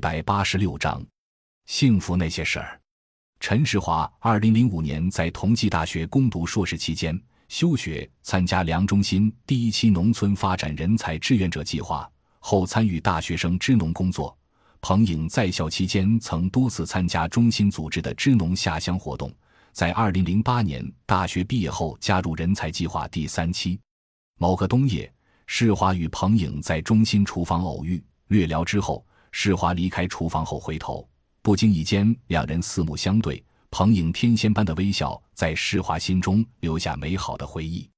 百八十六章，幸福那些事儿。陈世华二零零五年在同济大学攻读硕士期间休学，参加梁中心第一期农村发展人才志愿者计划，后参与大学生支农工作。彭颖在校期间曾多次参加中心组织的支农下乡活动，在二零零八年大学毕业后加入人才计划第三期。某个冬夜，世华与彭颖在中心厨房偶遇，略聊之后，世华离开厨房后回头。不经意间，两人四目相对，彭颖天仙般的微笑在世华心中留下美好的回忆。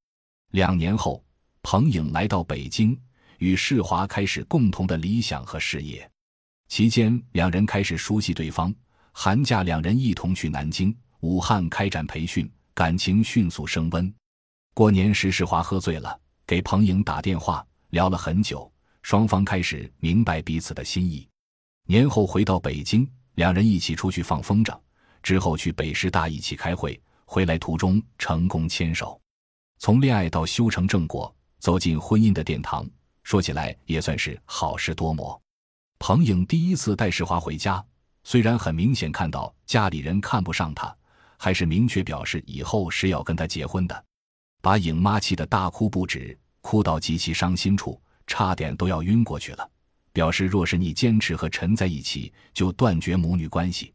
两年后，彭颖来到北京，与世华开始共同的理想和事业。期间，两人开始熟悉对方。寒假，两人一同去南京、武汉开展培训，感情迅速升温。过年时，世华喝醉了，给彭颖打电话，聊了很久，双方开始明白彼此的心意。年后回到北京。两人一起出去放风筝，之后去北师大一起开会，回来途中成功牵手，从恋爱到修成正果，走进婚姻的殿堂。说起来也算是好事多磨。彭颖第一次带世华回家，虽然很明显看到家里人看不上他，还是明确表示以后是要跟他结婚的，把颖妈气得大哭不止，哭到极其伤心处，差点都要晕过去了。表示，若是你坚持和陈在一起，就断绝母女关系。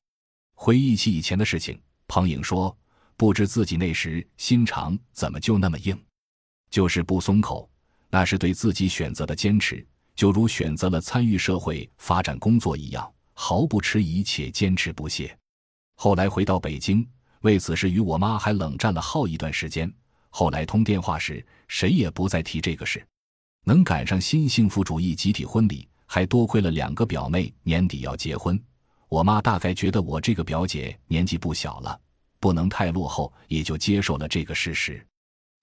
回忆起以前的事情，彭颖说：“不知自己那时心肠怎么就那么硬，就是不松口。那是对自己选择的坚持，就如选择了参与社会发展工作一样，毫不迟疑且坚持不懈。后来回到北京，为此事与我妈还冷战了好一段时间。后来通电话时，谁也不再提这个事。能赶上新幸福主义集体婚礼。”还多亏了两个表妹年底要结婚，我妈大概觉得我这个表姐年纪不小了，不能太落后，也就接受了这个事实。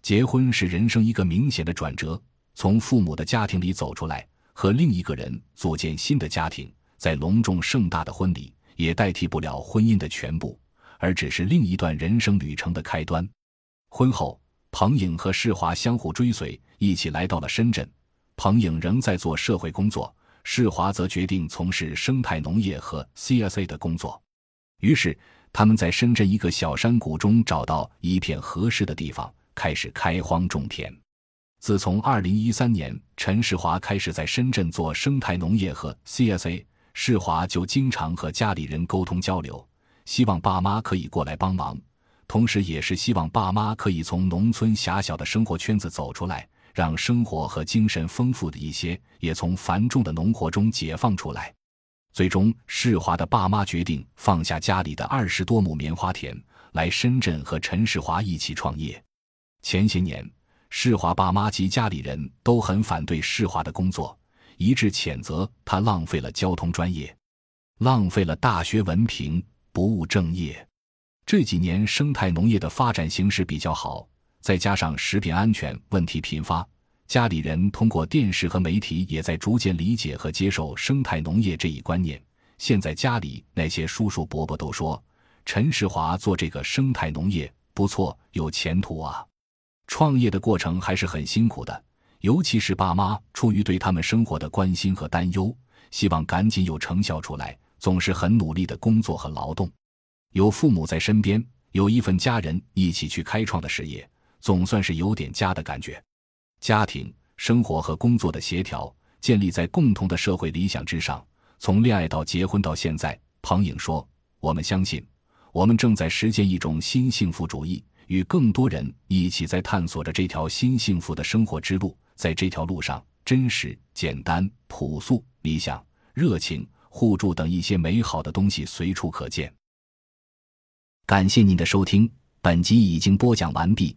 结婚是人生一个明显的转折，从父母的家庭里走出来，和另一个人组建新的家庭，在隆重盛大的婚礼也代替不了婚姻的全部，而只是另一段人生旅程的开端。婚后，彭颖和世华相互追随，一起来到了深圳。彭颖仍在做社会工作。世华则决定从事生态农业和 CSA 的工作，于是他们在深圳一个小山谷中找到一片合适的地方，开始开荒种田。自从2013年陈世华开始在深圳做生态农业和 CSA，世华就经常和家里人沟通交流，希望爸妈可以过来帮忙，同时也是希望爸妈可以从农村狭小的生活圈子走出来。让生活和精神丰富的一些，也从繁重的农活中解放出来。最终，世华的爸妈决定放下家里的二十多亩棉花田，来深圳和陈世华一起创业。前些年，世华爸妈及家里人都很反对世华的工作，一致谴责他浪费了交通专业，浪费了大学文凭，不务正业。这几年，生态农业的发展形势比较好。再加上食品安全问题频发，家里人通过电视和媒体也在逐渐理解和接受生态农业这一观念。现在家里那些叔叔伯伯都说，陈世华做这个生态农业不错，有前途啊。创业的过程还是很辛苦的，尤其是爸妈出于对他们生活的关心和担忧，希望赶紧有成效出来，总是很努力的工作和劳动。有父母在身边，有一份家人一起去开创的事业。总算是有点家的感觉，家庭生活和工作的协调建立在共同的社会理想之上。从恋爱到结婚到现在，彭颖说：“我们相信，我们正在实践一种新幸福主义，与更多人一起在探索着这条新幸福的生活之路。在这条路上，真实、简单、朴素、理想、热情、互助等一些美好的东西随处可见。”感谢您的收听，本集已经播讲完毕。